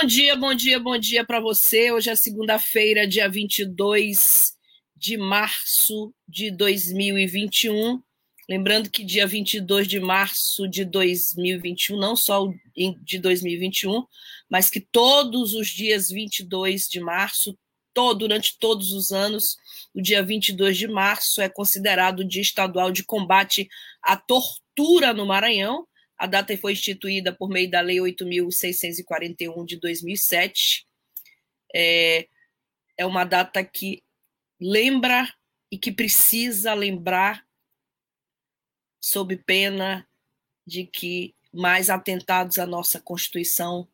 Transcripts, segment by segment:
Bom dia, bom dia, bom dia para você. Hoje é segunda-feira, dia 22 de março de 2021. Lembrando que dia 22 de março de 2021, não só de 2021, mas que todos os dias 22 de março, todo, durante todos os anos, o dia 22 de março é considerado o Dia Estadual de Combate à Tortura no Maranhão a data foi instituída por meio da Lei 8.641 de 2007. É, é uma data que lembra e que precisa lembrar, sob pena de que mais atentados à nossa Constituição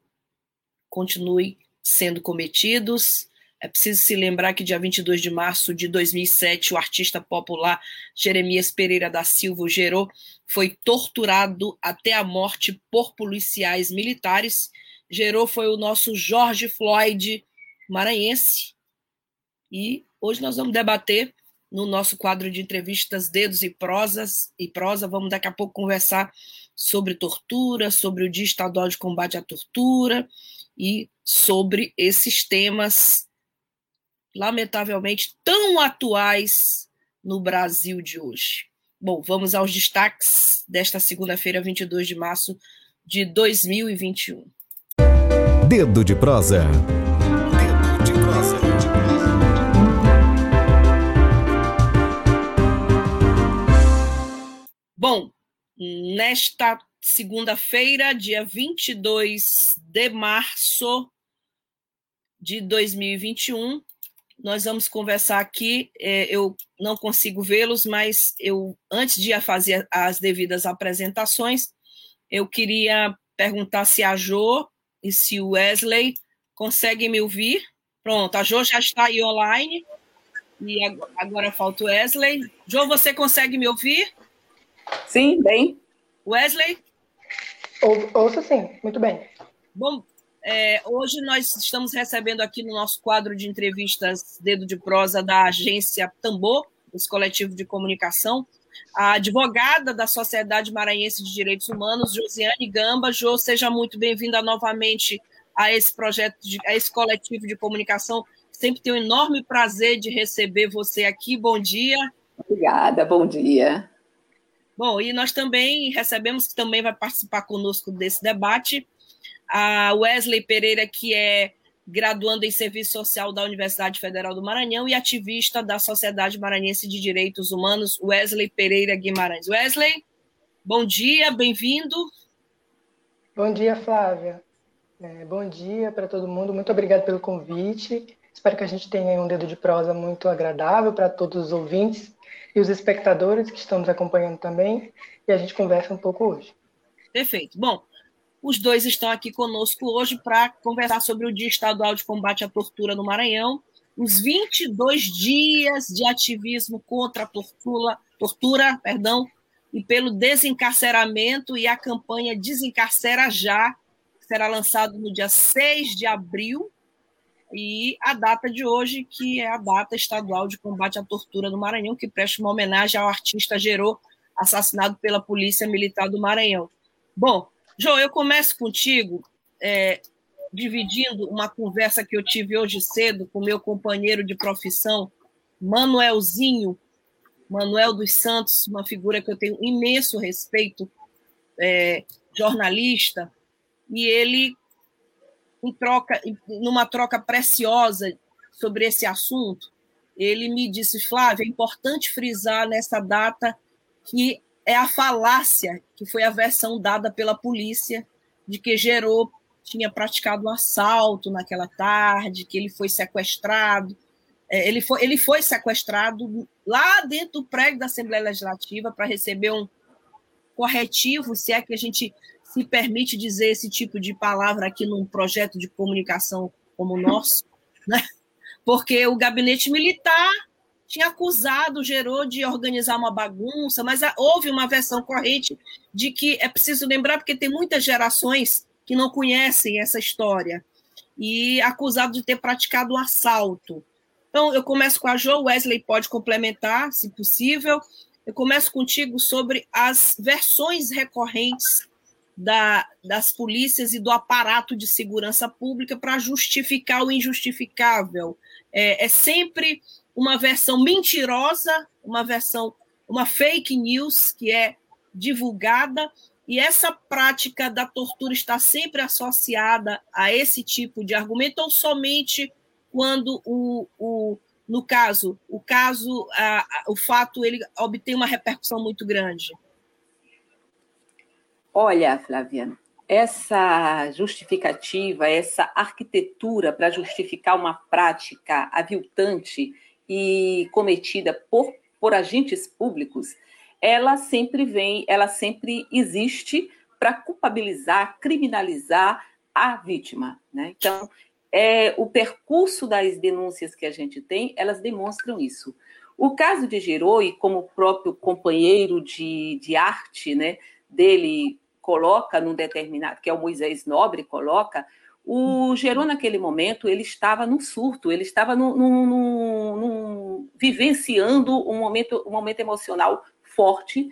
continuem sendo cometidos, é preciso se lembrar que dia 22 de março de 2007, o artista popular Jeremias Pereira da Silva gerou foi torturado até a morte por policiais militares. Gerou foi o nosso Jorge Floyd maranhense. E hoje nós vamos debater no nosso quadro de entrevistas Dedos e Prosas e Prosa, vamos daqui a pouco conversar sobre tortura, sobre o Dia Estadual de Combate à Tortura e sobre esses temas lamentavelmente, tão atuais no Brasil de hoje. Bom, vamos aos destaques desta segunda-feira, 22 de março de 2021. Dedo de prosa. Dedo de prosa. Bom, nesta segunda-feira, dia 22 de março de 2021, nós vamos conversar aqui. É, eu não consigo vê-los, mas eu, antes de fazer as devidas apresentações, eu queria perguntar se a Jo e se o Wesley conseguem me ouvir. Pronto, a Jo já está aí online. E agora falta o Wesley. Jo, você consegue me ouvir? Sim, bem. Wesley? Ou, ouço sim, muito bem. Bom, é, hoje nós estamos recebendo aqui no nosso quadro de entrevistas Dedo de Prosa da agência Tambor, esse coletivo de comunicação, a advogada da Sociedade Maranhense de Direitos Humanos, Josiane Gamba. Jo, seja muito bem-vinda novamente a esse projeto, de, a esse coletivo de comunicação. Sempre tenho um enorme prazer de receber você aqui. Bom dia. Obrigada, bom dia. Bom, e nós também recebemos que também vai participar conosco desse debate a Wesley Pereira, que é graduando em Serviço Social da Universidade Federal do Maranhão e ativista da Sociedade Maranhense de Direitos Humanos, Wesley Pereira Guimarães. Wesley, bom dia, bem-vindo. Bom dia, Flávia. É, bom dia para todo mundo, muito obrigada pelo convite. Espero que a gente tenha um dedo de prosa muito agradável para todos os ouvintes e os espectadores que estão nos acompanhando também, e a gente conversa um pouco hoje. Perfeito. Bom, os dois estão aqui conosco hoje para conversar sobre o Dia Estadual de Combate à Tortura no Maranhão, os 22 dias de ativismo contra a tortura, tortura perdão, e pelo desencarceramento e a campanha Desencarcera Já, que será lançado no dia 6 de abril, e a data de hoje, que é a data estadual de combate à tortura no Maranhão, que presta uma homenagem ao artista Gerô, assassinado pela Polícia Militar do Maranhão. Bom, João, eu começo contigo, é, dividindo uma conversa que eu tive hoje cedo com meu companheiro de profissão, Manuelzinho, Manuel dos Santos, uma figura que eu tenho imenso respeito, é, jornalista, e ele, em troca, numa troca preciosa sobre esse assunto, ele me disse, Flávia, é importante frisar nessa data que é a falácia, que foi a versão dada pela polícia, de que Gerou tinha praticado um assalto naquela tarde, que ele foi sequestrado. É, ele, foi, ele foi sequestrado lá dentro do prédio da Assembleia Legislativa para receber um corretivo, se é que a gente se permite dizer esse tipo de palavra aqui num projeto de comunicação como o nosso, né? porque o gabinete militar tinha acusado o Gerô de organizar uma bagunça, mas houve uma versão corrente de que é preciso lembrar, porque tem muitas gerações que não conhecem essa história, e acusado de ter praticado um assalto. Então, eu começo com a Jo, Wesley pode complementar, se possível. Eu começo contigo sobre as versões recorrentes da, das polícias e do aparato de segurança pública para justificar o injustificável. É, é, sempre uma versão mentirosa, uma versão, uma fake news que é divulgada, e essa prática da tortura está sempre associada a esse tipo de argumento, ou somente quando o, o no caso, o caso, a, a, o fato ele obtém uma repercussão muito grande? Olha, Flávia, essa justificativa, essa arquitetura para justificar uma prática aviltante e cometida por, por agentes públicos, ela sempre vem, ela sempre existe para culpabilizar, criminalizar a vítima. Né? Então, é, o percurso das denúncias que a gente tem, elas demonstram isso. O caso de Giroi, como o próprio companheiro de, de arte né, dele coloca num determinado, que é o Moisés Nobre coloca, o Gerô, naquele momento, ele estava num surto, ele estava num, num, num, vivenciando um momento, um momento emocional forte.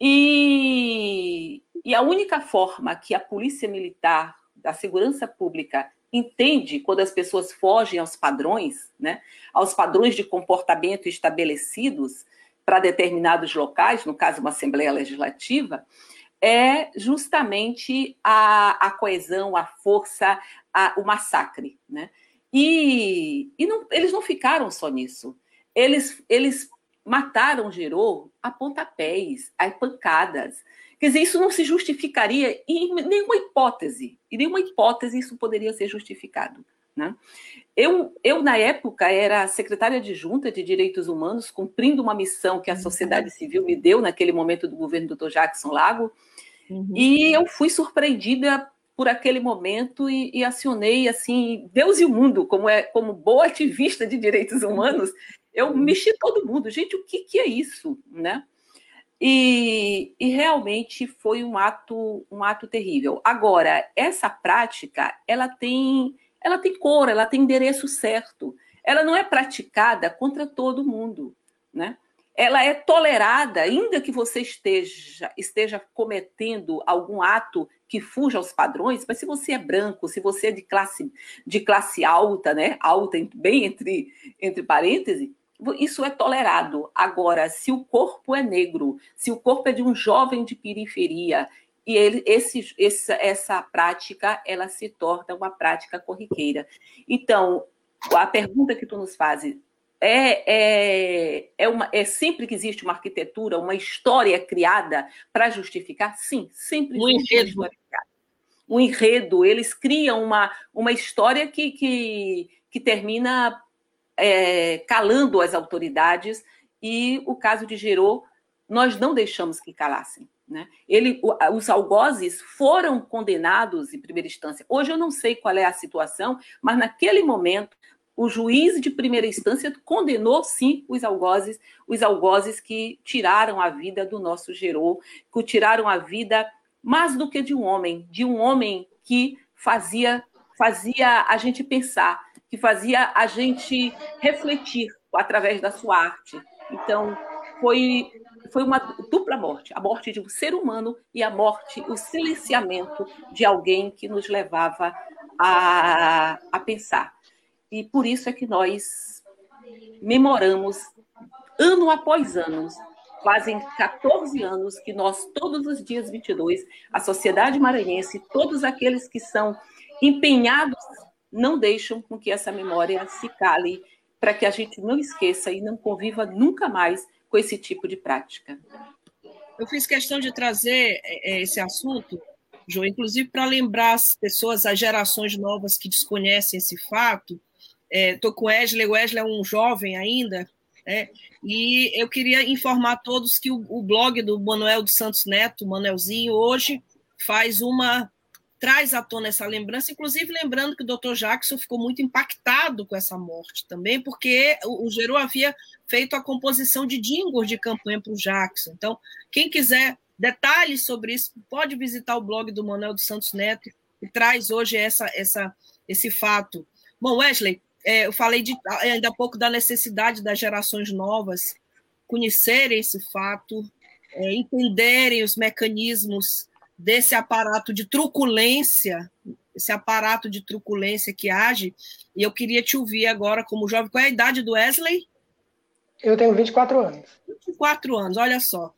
E, e a única forma que a polícia militar, da segurança pública, entende quando as pessoas fogem aos padrões, né, aos padrões de comportamento estabelecidos para determinados locais, no caso, uma Assembleia Legislativa, é justamente a, a coesão, a força, a, o massacre. Né? E, e não, eles não ficaram só nisso. Eles, eles mataram Gerô a pontapés, a pancadas. Quer dizer, isso não se justificaria em nenhuma hipótese. Em nenhuma hipótese isso poderia ser justificado. Né? Eu, eu, na época, era secretária de Junta de Direitos Humanos, cumprindo uma missão que a sociedade civil me deu naquele momento do governo do Dr. Jackson Lago, Uhum. E eu fui surpreendida por aquele momento e, e, acionei assim Deus e o mundo como é como boa ativista de direitos humanos eu uhum. mexi todo mundo. Gente o que, que é isso né? E, e, realmente foi um ato um ato terrível. Agora essa prática ela tem ela tem cor ela tem endereço certo. Ela não é praticada contra todo mundo né ela é tolerada, ainda que você esteja, esteja cometendo algum ato que fuja aos padrões, mas se você é branco, se você é de classe, de classe alta, né, alta bem entre, entre parênteses, isso é tolerado. Agora, se o corpo é negro, se o corpo é de um jovem de periferia, e ele, esse, essa, essa prática ela se torna uma prática corriqueira. Então, a pergunta que tu nos fazes, é, é, é, uma, é sempre que existe uma arquitetura, uma história criada para justificar? Sim, sempre um existe enredo. uma criada. Um enredo, eles criam uma, uma história que, que, que termina é, calando as autoridades, e o caso de Gerô, nós não deixamos que calassem. Né? Ele, os algozes foram condenados em primeira instância. Hoje eu não sei qual é a situação, mas naquele momento o juiz de primeira instância condenou sim os algozes, os algozes que tiraram a vida do nosso Gerô, que tiraram a vida mais do que de um homem, de um homem que fazia fazia a gente pensar, que fazia a gente refletir através da sua arte. Então, foi foi uma dupla morte, a morte de um ser humano e a morte, o silenciamento de alguém que nos levava a, a pensar. E por isso é que nós memoramos, ano após ano, fazem 14 anos que nós, todos os dias 22, a sociedade maranhense, todos aqueles que são empenhados, não deixam com que essa memória se cale, para que a gente não esqueça e não conviva nunca mais com esse tipo de prática. Eu fiz questão de trazer é, é, esse assunto, João, inclusive para lembrar as pessoas, as gerações novas que desconhecem esse fato, Estou é, com o Wesley, o Wesley é um jovem ainda, né? e eu queria informar a todos que o, o, blog do Manuel dos Santos Neto, Manuelzinho, hoje faz uma, traz à tona essa lembrança, inclusive lembrando que o Dr. Jackson ficou muito impactado com essa morte também, porque o, o Geru havia feito a composição de jingles de campanha para o Jackson. Então, quem quiser detalhes sobre isso, pode visitar o blog do Manuel dos Santos Neto, que traz hoje essa, essa, esse fato. Bom, Wesley, é, eu falei de, ainda há pouco da necessidade das gerações novas conhecerem esse fato, é, entenderem os mecanismos desse aparato de truculência, esse aparato de truculência que age. E eu queria te ouvir agora, como jovem, qual é a idade do Wesley? Eu tenho 24 anos. 24 anos, olha só.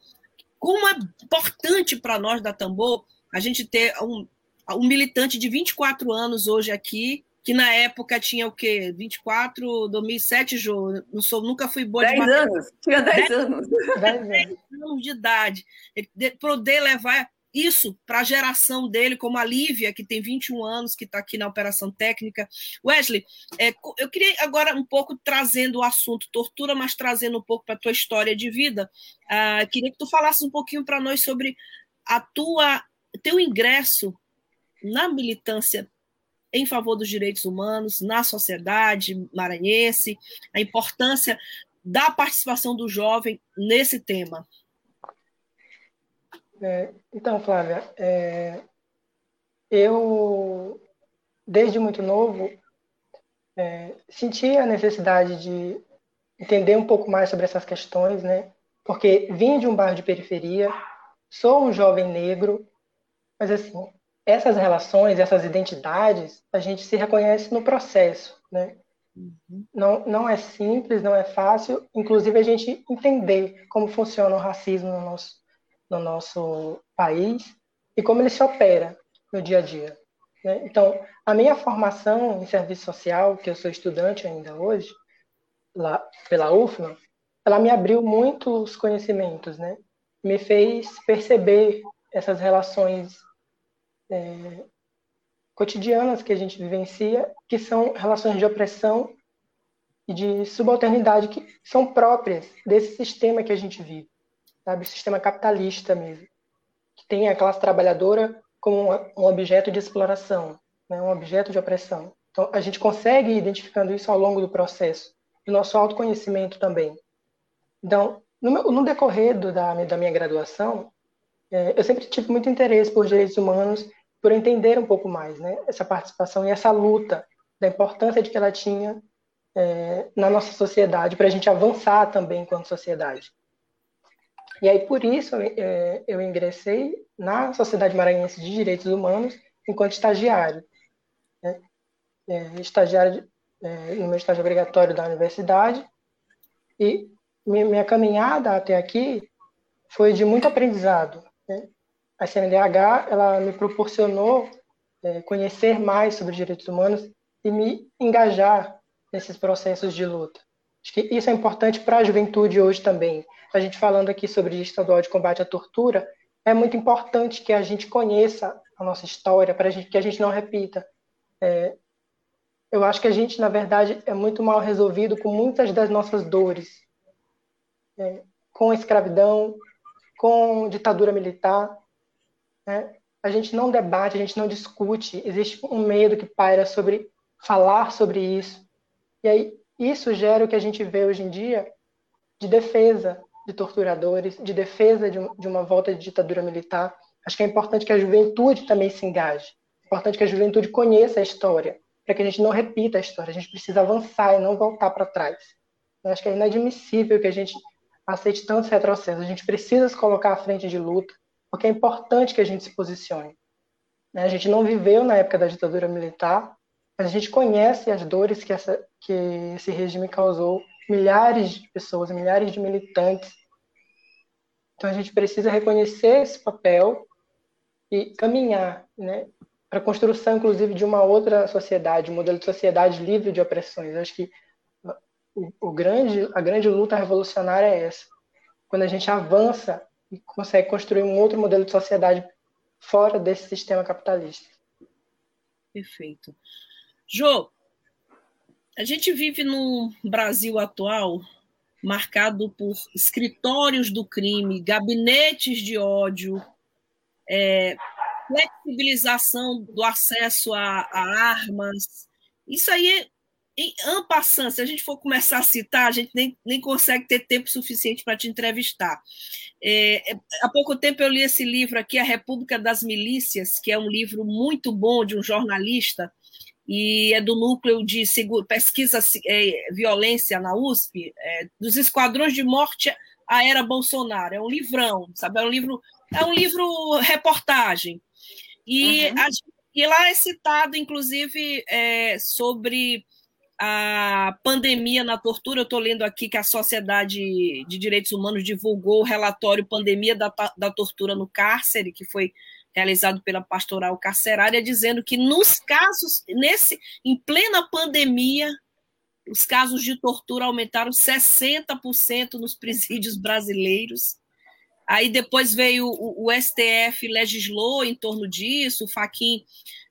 Como é importante para nós da Tambor a gente ter um, um militante de 24 anos hoje aqui, que na época tinha o quê? 24, 2007, Jô? Não sou, nunca fui boa 10 de anos, tinha 10, 10 anos. 10 anos de idade. Poder levar isso para a geração dele, como a Lívia, que tem 21 anos, que está aqui na operação técnica. Wesley, é, eu queria agora um pouco trazendo o assunto tortura, mas trazendo um pouco para a tua história de vida. Uh, queria que tu falasse um pouquinho para nós sobre a tua teu ingresso na militância em favor dos direitos humanos na sociedade maranhense, a importância da participação do jovem nesse tema. É, então, Flávia, é, eu, desde muito novo, é, senti a necessidade de entender um pouco mais sobre essas questões, né? Porque vim de um bairro de periferia, sou um jovem negro, mas assim, essas relações, essas identidades, a gente se reconhece no processo, né? Uhum. Não, não é simples, não é fácil, inclusive a gente entender como funciona o racismo no nosso, no nosso país e como ele se opera no dia a dia. Né? Então, a minha formação em serviço social, que eu sou estudante ainda hoje, lá pela UFMA, ela me abriu muitos conhecimentos, né? Me fez perceber essas relações é, cotidianas que a gente vivencia, que são relações de opressão e de subalternidade que são próprias desse sistema que a gente vive sabe? O sistema capitalista mesmo, que tem a classe trabalhadora como um objeto de exploração, né? um objeto de opressão. Então, a gente consegue ir identificando isso ao longo do processo, do nosso autoconhecimento também. Então, no, meu, no decorrer do, da, da minha graduação, é, eu sempre tive muito interesse por direitos humanos, por entender um pouco mais né, essa participação e essa luta, da importância de que ela tinha é, na nossa sociedade, para a gente avançar também enquanto sociedade. E aí, por isso, é, eu ingressei na Sociedade Maranhense de Direitos Humanos enquanto estagiário. Né? É, estagiário é, no meu estágio obrigatório da universidade. E minha caminhada até aqui foi de muito aprendizado. Né? A CNDH ela me proporcionou é, conhecer mais sobre direitos humanos e me engajar nesses processos de luta. Acho que isso é importante para a juventude hoje também a gente falando aqui sobre Dia Estadual de Combate à Tortura, é muito importante que a gente conheça a nossa história, para que a gente não repita. É, eu acho que a gente, na verdade, é muito mal resolvido com muitas das nossas dores, é, com a escravidão, com ditadura militar. Né? A gente não debate, a gente não discute, existe um medo que paira sobre falar sobre isso. E aí, isso gera o que a gente vê hoje em dia de defesa de torturadores, de defesa de, de uma volta de ditadura militar. Acho que é importante que a juventude também se engaje. É importante que a juventude conheça a história, para que a gente não repita a história. A gente precisa avançar e não voltar para trás. Eu acho que é inadmissível que a gente aceite tantos retrocessos. A gente precisa se colocar à frente de luta, porque é importante que a gente se posicione. Né? A gente não viveu na época da ditadura militar, mas a gente conhece as dores que, essa, que esse regime causou milhares de pessoas, milhares de militantes. Então a gente precisa reconhecer esse papel e caminhar, né, para a construção, inclusive, de uma outra sociedade, um modelo de sociedade livre de opressões. acho que o, o grande, a grande luta revolucionária é essa. Quando a gente avança e consegue construir um outro modelo de sociedade fora desse sistema capitalista. Perfeito. Jô, a gente vive no Brasil atual marcado por escritórios do crime, gabinetes de ódio, é, flexibilização do acesso a, a armas. Isso aí, em ampassando, se a gente for começar a citar, a gente nem, nem consegue ter tempo suficiente para te entrevistar. É, é, há pouco tempo eu li esse livro aqui, A República das Milícias, que é um livro muito bom de um jornalista, e é do núcleo de pesquisa é, violência na USP, é, dos esquadrões de morte à era Bolsonaro. É um livrão, sabe? É um livro, é um livro reportagem. E, uhum. a, e lá é citado, inclusive, é, sobre a pandemia na tortura. Eu estou lendo aqui que a Sociedade de Direitos Humanos divulgou o relatório Pandemia da, da Tortura no Cárcere, que foi realizado pela Pastoral Carcerária, dizendo que nos casos, nesse, em plena pandemia, os casos de tortura aumentaram 60% nos presídios brasileiros. Aí depois veio o, o, STF legislou em torno disso, o Faquin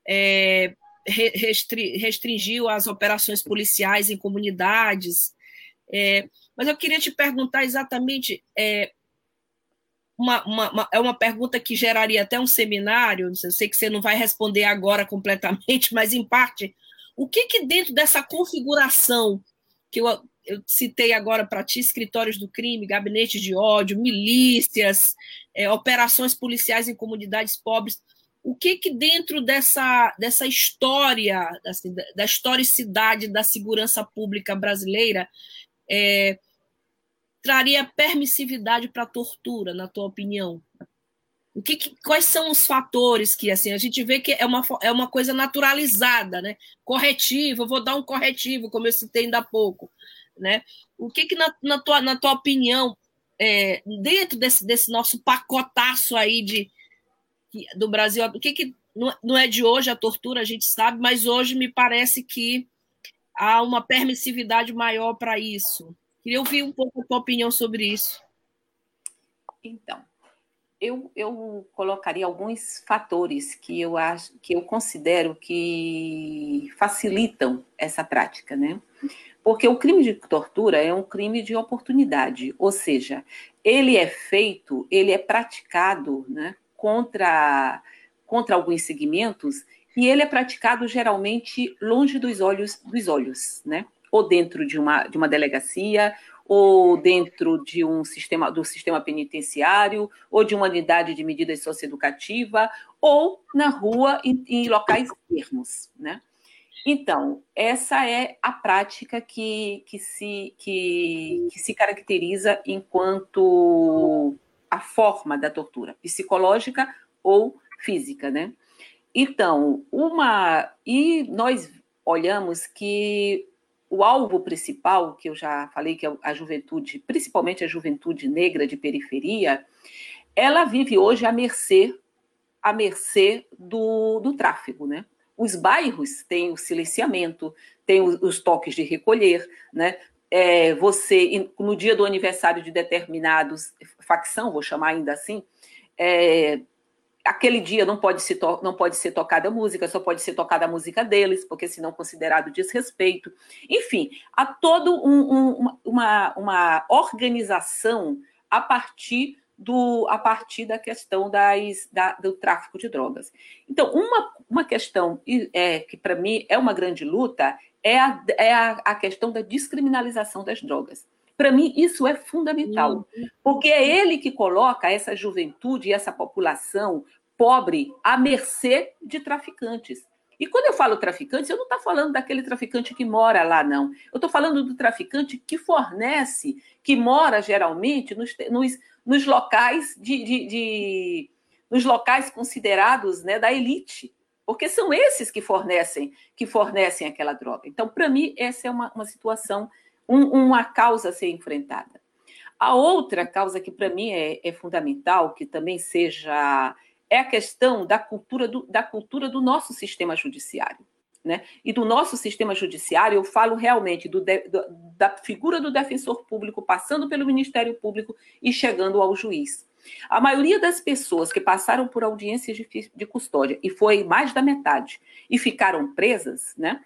é, restri, restringiu as operações policiais em comunidades. É, mas eu queria te perguntar exatamente é, uma, uma, uma, é uma pergunta que geraria até um seminário, eu sei que você não vai responder agora completamente, mas em parte, o que, que dentro dessa configuração que eu, eu citei agora para ti, escritórios do crime, gabinetes de ódio, milícias, é, operações policiais em comunidades pobres, o que que dentro dessa, dessa história, assim, da historicidade da segurança pública brasileira, é, traria permissividade para a tortura, na tua opinião? O que, que, quais são os fatores que assim a gente vê que é uma, é uma coisa naturalizada, né? Corretivo, vou dar um corretivo, como eu citei ainda há pouco, né? O que, que na, na, tua, na tua opinião, é, dentro desse, desse nosso pacotaço aí de, do Brasil, o que, que não é de hoje a tortura, a gente sabe, mas hoje me parece que há uma permissividade maior para isso. Queria ouvir um pouco a tua opinião sobre isso. Então, eu, eu colocaria alguns fatores que eu acho que eu considero que facilitam essa prática, né? Porque o crime de tortura é um crime de oportunidade, ou seja, ele é feito, ele é praticado, né, contra contra alguns segmentos e ele é praticado geralmente longe dos olhos dos olhos, né? ou dentro de uma, de uma delegacia, ou dentro de um sistema do sistema penitenciário, ou de uma unidade de medidas socioeducativa, ou na rua em, em locais termos, né? Então, essa é a prática que, que, se, que, que se caracteriza enquanto forma da tortura, psicológica ou física, né? Então, uma. E nós olhamos que o alvo principal, que eu já falei que é a juventude, principalmente a juventude negra de periferia, ela vive hoje à mercê, à mercê do, do tráfego, né? Os bairros têm o silenciamento, têm os toques de recolher, né? É, você, no dia do aniversário de determinados facção, vou chamar ainda assim, é, aquele dia não pode, se não pode ser tocada música, só pode ser tocada a música deles, porque senão considerado desrespeito. Enfim, há toda um, um, uma, uma organização a partir do, a partir da questão das, da, do tráfico de drogas. Então, uma, uma questão é, que para mim é uma grande luta é, a, é a, a questão da descriminalização das drogas. Para mim, isso é fundamental, uhum. porque é ele que coloca essa juventude e essa população pobre à mercê de traficantes. E quando eu falo traficantes, eu não estou falando daquele traficante que mora lá, não. Eu estou falando do traficante que fornece, que mora geralmente nos, nos, nos locais de, de, de, nos locais considerados né, da elite. Porque são esses que fornecem, que fornecem aquela droga. Então, para mim, essa é uma, uma situação um, uma causa a ser enfrentada. A outra causa que para mim é, é, fundamental, que também seja, é a questão da cultura do, da cultura do nosso sistema judiciário. Né? E do nosso sistema judiciário, eu falo realmente do, do, da figura do defensor público passando pelo Ministério Público e chegando ao juiz. A maioria das pessoas que passaram por audiências de, de custódia, e foi mais da metade, e ficaram presas, né?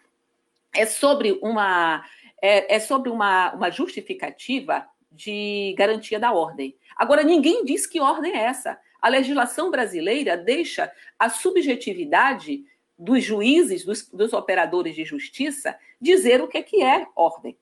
É sobre uma é, é sobre uma, uma justificativa de garantia da ordem. Agora, ninguém diz que ordem é essa. A legislação brasileira deixa a subjetividade dos juízes, dos, dos operadores de justiça, dizer o que é, que é ordem.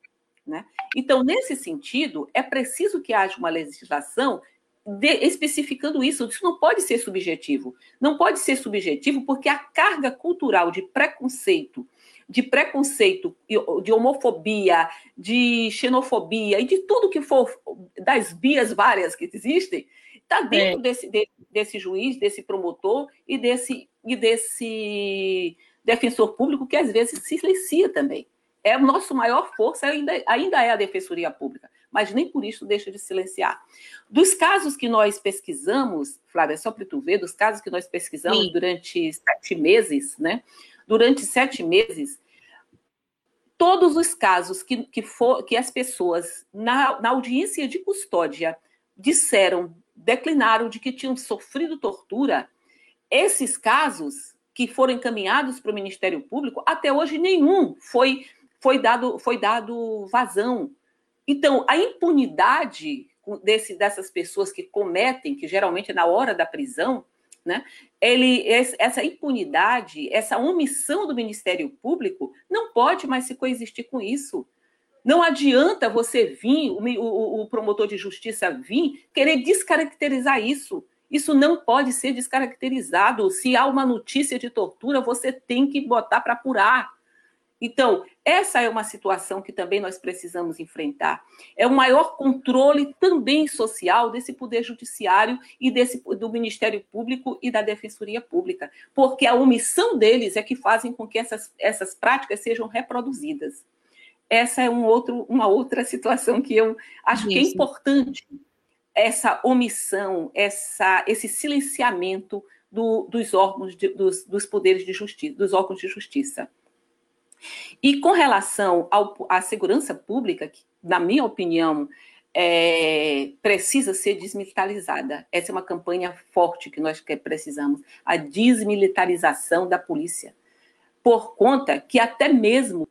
Né? Então, nesse sentido, é preciso que haja uma legislação de, especificando isso. Isso não pode ser subjetivo. Não pode ser subjetivo porque a carga cultural de preconceito, de preconceito, de homofobia, de xenofobia e de tudo que for das bias várias que existem, está dentro é. desse, de, desse juiz, desse promotor e desse, e desse defensor público que às vezes se silencia também. É o nosso maior força, ainda, ainda é a defensoria pública, mas nem por isso deixa de silenciar. Dos casos que nós pesquisamos, Flávia, só para tu ver, dos casos que nós pesquisamos Sim. durante sete meses, né? Durante sete meses, todos os casos que, que, for, que as pessoas na, na audiência de custódia disseram, declinaram de que tinham sofrido tortura, esses casos que foram encaminhados para o Ministério Público, até hoje nenhum foi, foi, dado, foi dado vazão. Então, a impunidade desse, dessas pessoas que cometem, que geralmente é na hora da prisão, né? Ele, essa impunidade, essa omissão do Ministério Público não pode mais se coexistir com isso. Não adianta você vir, o, o, o promotor de justiça vir, querer descaracterizar isso. Isso não pode ser descaracterizado. Se há uma notícia de tortura, você tem que botar para apurar. Então, essa é uma situação que também nós precisamos enfrentar. É o maior controle também social desse poder judiciário e desse do Ministério Público e da Defensoria Pública, porque a omissão deles é que fazem com que essas, essas práticas sejam reproduzidas. Essa é um outro, uma outra situação que eu acho Isso. que é importante essa omissão, essa, esse silenciamento do, dos órgãos de, dos, dos poderes de justiça, dos órgãos de justiça. E com relação ao, à segurança pública, que, na minha opinião, é, precisa ser desmilitarizada. Essa é uma campanha forte que nós precisamos, a desmilitarização da polícia. Por conta que até mesmo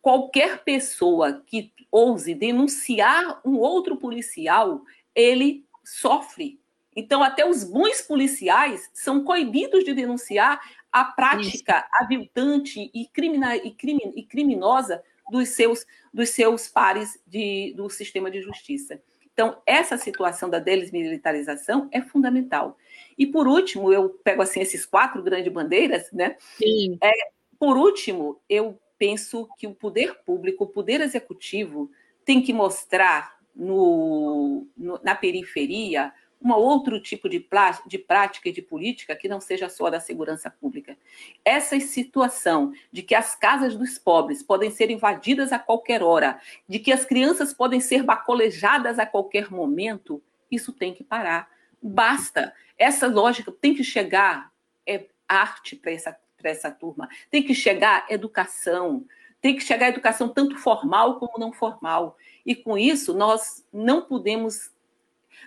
qualquer pessoa que ouse denunciar um outro policial, ele sofre. Então, até os bons policiais são coibidos de denunciar a prática Isso. aviltante e, crimina, e, e criminosa dos seus, dos seus pares de, do sistema de justiça. Então, essa situação da desmilitarização é fundamental. E, por último, eu pego assim esses quatro grandes bandeiras, né? Sim. É, por último, eu penso que o poder público, o poder executivo, tem que mostrar no, no na periferia um outro tipo de, de prática e de política que não seja só da segurança pública. Essa situação de que as casas dos pobres podem ser invadidas a qualquer hora, de que as crianças podem ser bacolejadas a qualquer momento, isso tem que parar. Basta. Essa lógica tem que chegar é arte para essa, essa turma, tem que chegar educação, tem que chegar educação tanto formal como não formal. E com isso, nós não podemos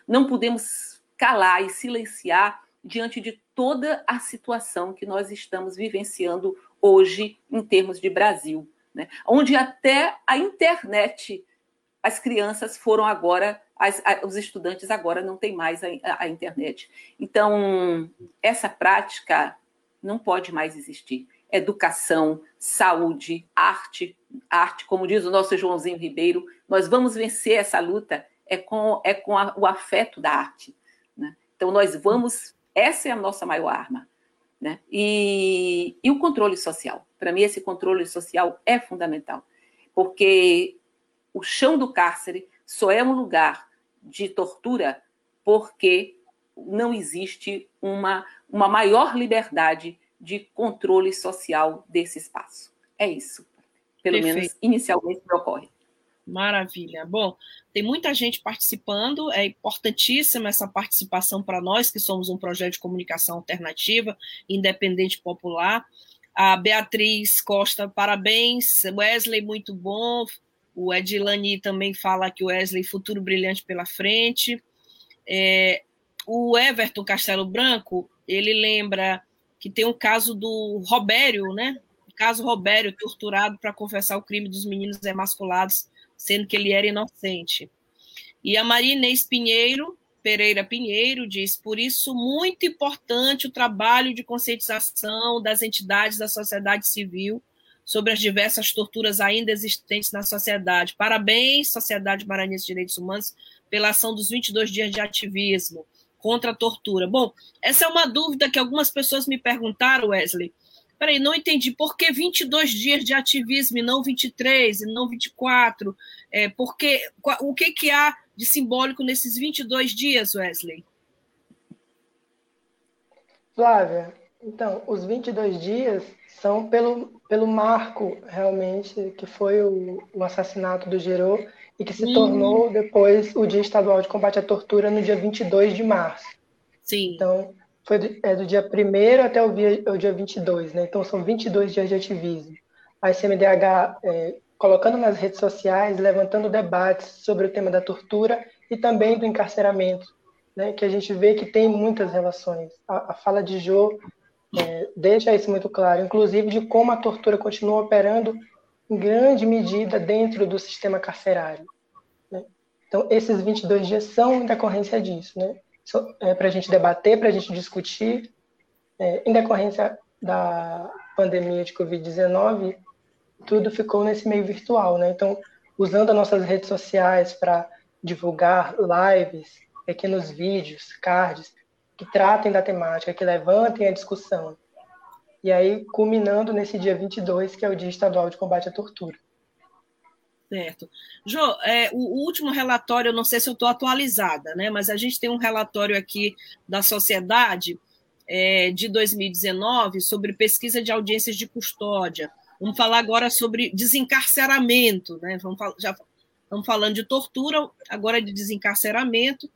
não podemos calar e silenciar diante de toda a situação que nós estamos vivenciando hoje em termos de Brasil, né? onde até a internet, as crianças foram agora, as, os estudantes agora não têm mais a, a, a internet. Então, essa prática não pode mais existir. Educação, saúde, arte, arte, como diz o nosso Joãozinho Ribeiro, nós vamos vencer essa luta é com, é com a, o afeto da arte. Né? Então, nós vamos. Essa é a nossa maior arma. Né? E, e o controle social. Para mim, esse controle social é fundamental, porque o chão do cárcere só é um lugar de tortura porque não existe uma, uma maior liberdade de controle social desse espaço. É isso. Pelo Perfeito. menos inicialmente me ocorre. Maravilha. Bom, tem muita gente participando, é importantíssima essa participação para nós, que somos um projeto de comunicação alternativa, independente popular. A Beatriz Costa, parabéns. Wesley, muito bom. O Edilani também fala que o Wesley, futuro brilhante pela frente. É, o Everton Castelo Branco, ele lembra que tem um caso do Robério, né? O caso Robério, torturado para confessar o crime dos meninos emasculados sendo que ele era inocente. E a Maria Inês Pinheiro Pereira Pinheiro diz: por isso, muito importante o trabalho de conscientização das entidades da sociedade civil sobre as diversas torturas ainda existentes na sociedade. Parabéns, Sociedade Maranhense de Direitos Humanos, pela ação dos 22 dias de ativismo contra a tortura. Bom, essa é uma dúvida que algumas pessoas me perguntaram, Wesley. Peraí, não entendi. Por que 22 dias de ativismo e não 23 e não 24? É, porque, o que, que há de simbólico nesses 22 dias, Wesley? Flávia, então, os 22 dias são pelo, pelo marco, realmente, que foi o, o assassinato do Gerô e que se hum. tornou depois o Dia Estadual de Combate à Tortura no dia 22 de março. Sim. Então, foi do, é do dia 1 até o dia, o dia 22, né? Então, são 22 dias de ativismo. A CMDH, é, colocando nas redes sociais, levantando debates sobre o tema da tortura e também do encarceramento, né? Que a gente vê que tem muitas relações. A, a fala de Jô é, deixa isso muito claro, inclusive de como a tortura continua operando em grande medida dentro do sistema carcerário. Né? Então, esses 22 dias são decorrência disso, né? É, para a gente debater, para a gente discutir, é, em decorrência da pandemia de Covid-19, tudo ficou nesse meio virtual, né? Então, usando as nossas redes sociais para divulgar lives, pequenos vídeos, cards, que tratem da temática, que levantem a discussão. E aí, culminando nesse dia 22, que é o Dia Estadual de Combate à Tortura. Certo. Jô, é, o, último relatório, eu não sei se eu estou atualizada, né, mas a gente tem um relatório aqui da sociedade é, de 2019 sobre pesquisa de audiências de custódia. Vamos falar agora sobre desencarceramento, né? Vamos, já estamos falando de tortura, agora de desencarceramento.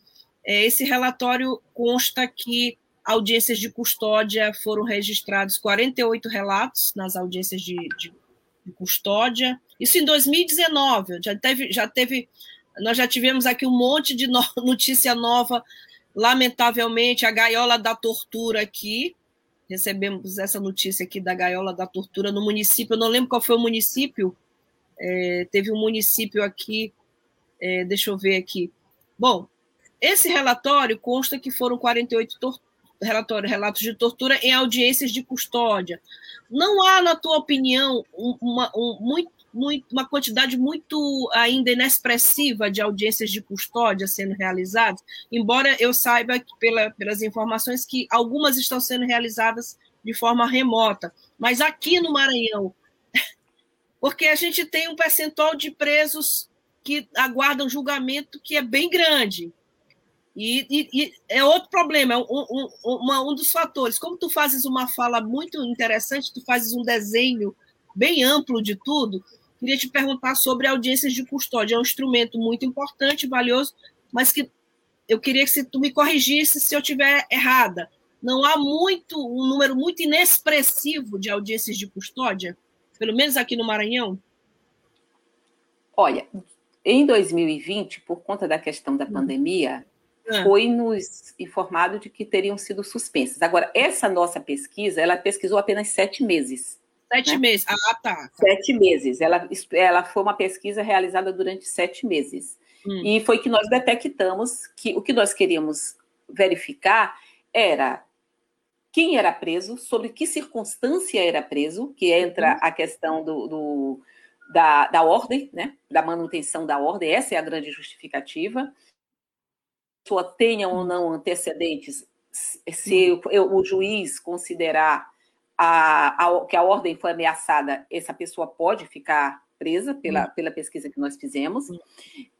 É, esse relatório consta que audiências de custódia foram registrados 48 relatos nas audiências de, de, de custódia. Isso em 2019, já teve, já teve, nós já tivemos aqui um monte de no, notícia nova, lamentavelmente, a gaiola da tortura aqui. Recebemos essa notícia aqui da gaiola da tortura no município, eu não lembro qual foi o município, é, teve um município aqui, é, deixa eu ver aqui. Bom, esse relatório consta que foram 48 relatório, relatos de tortura em audiências de custódia. Não há, na tua opinião, uma, um, muito, muito, uma quantidade muito ainda inexpressiva de audiências de custódia sendo realizadas, embora eu saiba que, pela, pelas informações que algumas estão sendo realizadas de forma remota. Mas aqui no Maranhão, porque a gente tem um percentual de presos que aguardam julgamento que é bem grande. E, e, e, é outro problema, é um, um, uma, um dos fatores. Como tu fazes uma fala muito interessante, tu fazes um desenho bem amplo de tudo, queria te perguntar sobre audiências de custódia. É um instrumento muito importante, valioso, mas que eu queria que tu me corrigisse se eu estiver errada. Não há muito um número muito inexpressivo de audiências de custódia, pelo menos aqui no Maranhão? Olha, em 2020, por conta da questão da hum. pandemia, ah. foi nos informado de que teriam sido suspensas. Agora, essa nossa pesquisa, ela pesquisou apenas sete meses. Sete né? meses, ah, tá. Sete meses. Ela, ela foi uma pesquisa realizada durante sete meses. Hum. E foi que nós detectamos que o que nós queríamos verificar era quem era preso, sobre que circunstância era preso, que entra uhum. a questão do, do da, da ordem, né? da manutenção da ordem, essa é a grande justificativa pessoa tenha ou não antecedentes, se uhum. o juiz considerar a, a, que a ordem foi ameaçada, essa pessoa pode ficar presa pela, uhum. pela pesquisa que nós fizemos. Uhum.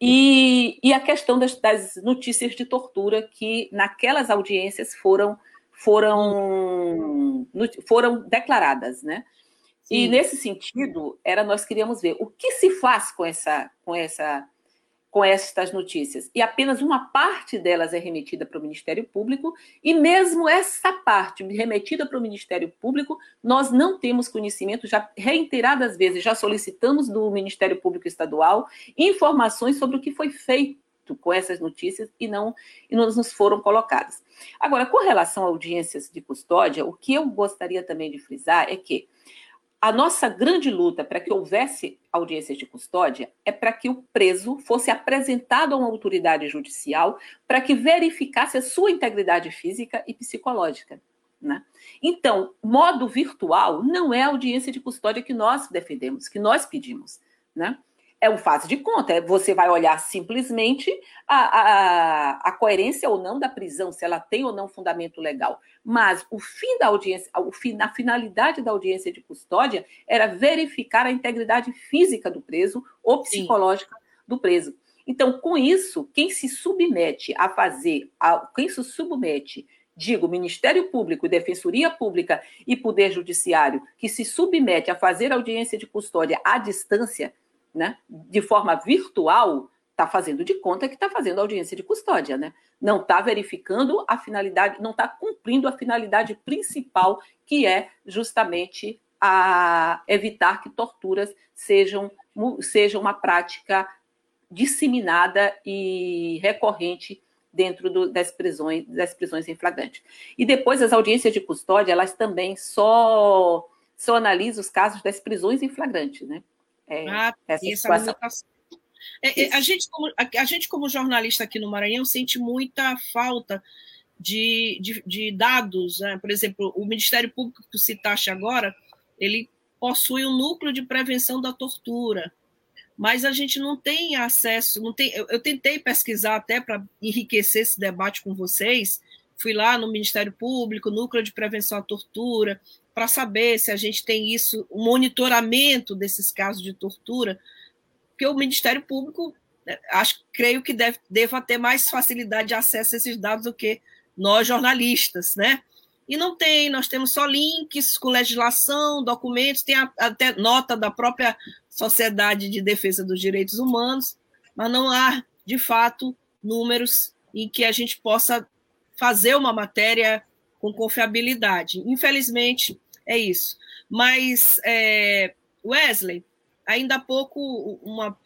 E, e a questão das, das, notícias de tortura que naquelas audiências foram foram foram declaradas, né? Sim. E nesse sentido, era nós queríamos ver o que se faz com essa com essa com estas notícias. E apenas uma parte delas é remetida para o Ministério Público, e mesmo essa parte remetida para o Ministério Público, nós não temos conhecimento, já reiteradas vezes, já solicitamos do Ministério Público Estadual informações sobre o que foi feito com essas notícias e não, e não nos foram colocadas. Agora, com relação a audiências de custódia, o que eu gostaria também de frisar é que a nossa grande luta para que houvesse audiência de custódia é para que o preso fosse apresentado a uma autoridade judicial para que verificasse a sua integridade física e psicológica. Né? Então, modo virtual não é a audiência de custódia que nós defendemos, que nós pedimos. Né? É um fase de conta. É, você vai olhar simplesmente a, a, a, coerência ou não da prisão, se ela tem ou não fundamento legal. Mas o fim da audiência, o fim, a finalidade da audiência de custódia era verificar a integridade física do preso ou psicológica Sim. do preso. Então, com isso, quem se submete a fazer, a, quem se submete digo, Ministério Público, Defensoria Pública e Poder Judiciário, que se submete a fazer audiência de custódia à distância, né, de forma virtual, está fazendo de conta que está fazendo audiência de custódia, né? Não está verificando a finalidade, não está cumprindo a finalidade principal, que é justamente a evitar que torturas sejam, sejam uma prática disseminada e recorrente dentro do, das prisões das prisões em flagrante. E depois as audiências de custódia, elas também só só analisam os casos das prisões em flagrante, né? É, ah, essa situação. É, é, a, gente, como, a, a, gente, como jornalista aqui no Maranhão, sente muita falta de, de, de dados. Né? Por exemplo, o Ministério Público que citaste agora, ele possui um núcleo de prevenção da tortura, mas a gente não tem acesso, não tem. Eu, eu tentei pesquisar até para enriquecer esse debate com vocês. Fui lá no Ministério Público, núcleo de prevenção à tortura, para saber se a gente tem isso, o monitoramento desses casos de tortura, porque o Ministério Público, né, acho, creio que deve, deva ter mais facilidade de acesso a esses dados do que nós jornalistas, né? E não tem, nós temos só links com legislação, documentos, tem até nota da própria Sociedade de Defesa dos Direitos Humanos, mas não há, de fato, números em que a gente possa fazer uma matéria com confiabilidade. Infelizmente, é isso. Mas, é, Wesley, ainda há pouco uma,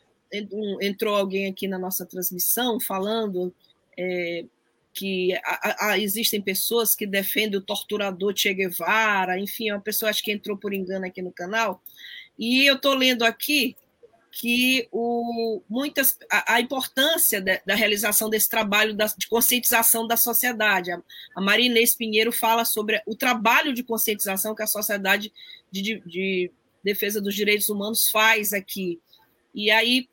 entrou alguém aqui na nossa transmissão falando é, que a, a, existem pessoas que defendem o torturador Che Guevara, enfim, uma pessoa acho que entrou por engano aqui no canal. E eu estou lendo aqui que o, muitas, a, a importância de, da realização desse trabalho da, de conscientização da sociedade. A, a Maria Inês Pinheiro fala sobre o trabalho de conscientização que a Sociedade de, de, de Defesa dos Direitos Humanos faz aqui. E aí,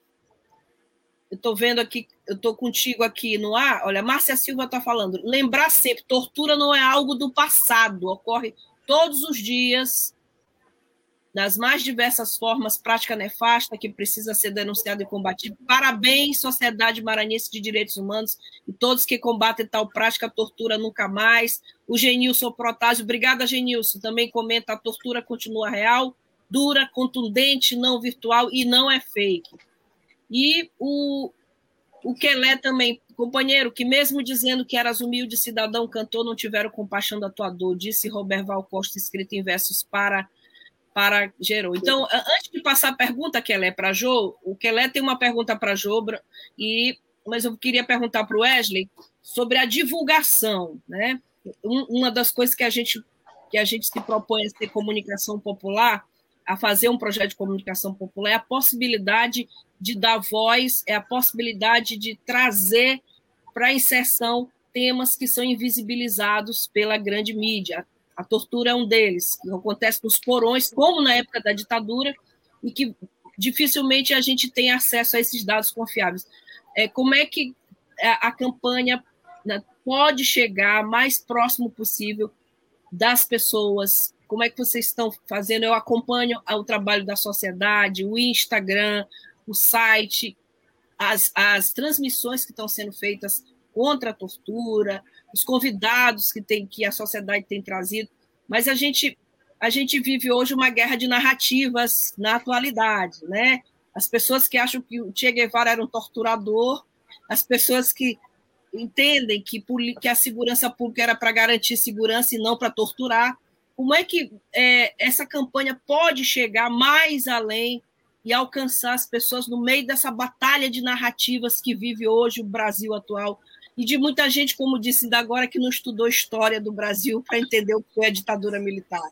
eu estou vendo aqui, eu estou contigo aqui no ar, olha, Márcia Silva está falando, lembrar sempre, tortura não é algo do passado, ocorre todos os dias, das mais diversas formas, prática nefasta que precisa ser denunciada e combatida. Parabéns, Sociedade Maranhense de Direitos Humanos e todos que combatem tal prática, tortura nunca mais. O Genilson Protásio, obrigada, Genilson, também comenta: a tortura continua real, dura, contundente, não virtual e não é fake. E o, o Kelé também, companheiro, que mesmo dizendo que eras humilde cidadão, cantor, não tiveram compaixão da tua dor, disse Robert Val Costa, escrito em versos para para Gerou. Então, antes de passar a pergunta, Kelé, para Jô, o Kelé tem uma pergunta para Jô, e, mas eu queria perguntar para o Wesley sobre a divulgação. Né? Uma das coisas que a gente, que a gente se propõe a ser comunicação popular, a fazer um projeto de comunicação popular, é a possibilidade de dar voz, é a possibilidade de trazer para a inserção temas que são invisibilizados pela grande mídia, a tortura é um deles, que acontece nos porões, como na época da ditadura, e que dificilmente a gente tem acesso a esses dados confiáveis. É, como é que a, a campanha né, pode chegar mais próximo possível das pessoas? Como é que vocês estão fazendo? Eu acompanho o trabalho da sociedade, o Instagram, o site, as, as transmissões que estão sendo feitas contra a tortura, os convidados que, tem, que a sociedade tem trazido, mas a gente, a gente vive hoje uma guerra de narrativas na atualidade, né? As pessoas que acham que o Che Guevara era um torturador, as pessoas que entendem que, que a segurança pública era para garantir segurança e não para torturar. Como é que é, essa campanha pode chegar mais além e alcançar as pessoas no meio dessa batalha de narrativas que vive hoje o Brasil atual e de muita gente, como disse ainda agora, que não estudou história do Brasil para entender o que a ditadura militar.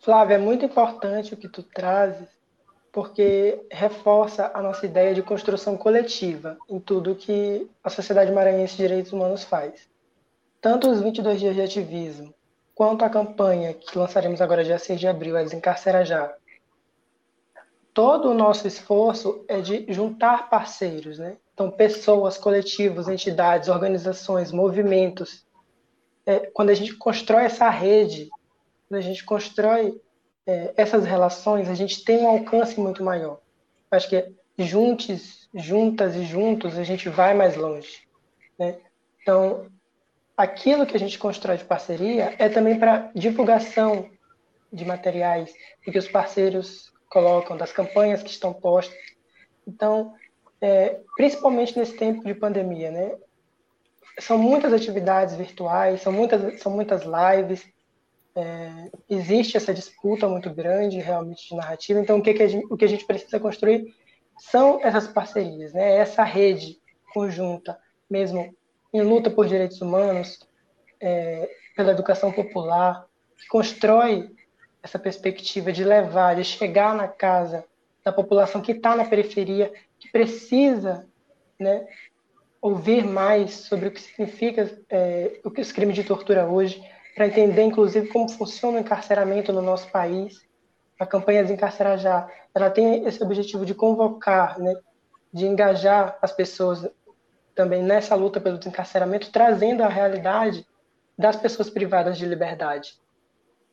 Flávia, é muito importante o que tu trazes, porque reforça a nossa ideia de construção coletiva em tudo que a Sociedade Maranhense de Direitos Humanos faz. Tanto os 22 dias de ativismo, quanto a campanha que lançaremos agora dia 6 de abril, é Desencarcera Já, todo o nosso esforço é de juntar parceiros, né? Então, pessoas, coletivos, entidades, organizações, movimentos. É, quando a gente constrói essa rede, quando a gente constrói é, essas relações, a gente tem um alcance muito maior. Acho que juntos, juntas e juntos a gente vai mais longe. Né? Então, aquilo que a gente constrói de parceria é também para divulgação de materiais que os parceiros colocam, das campanhas que estão postas. Então, é, principalmente nesse tempo de pandemia, né? São muitas atividades virtuais, são muitas, são muitas lives, é, existe essa disputa muito grande, realmente, de narrativa. Então, o que, que, a, gente, o que a gente precisa construir são essas parcerias, né? Essa rede conjunta, mesmo em luta por direitos humanos, é, pela educação popular, que constrói essa perspectiva de levar, de chegar na casa da população que está na periferia, que precisa né, ouvir mais sobre o que significa é, o que os crimes de tortura hoje, para entender, inclusive, como funciona o encarceramento no nosso país. A campanha Desencarcerar Já, ela tem esse objetivo de convocar, né, de engajar as pessoas também nessa luta pelo desencarceramento, trazendo a realidade das pessoas privadas de liberdade.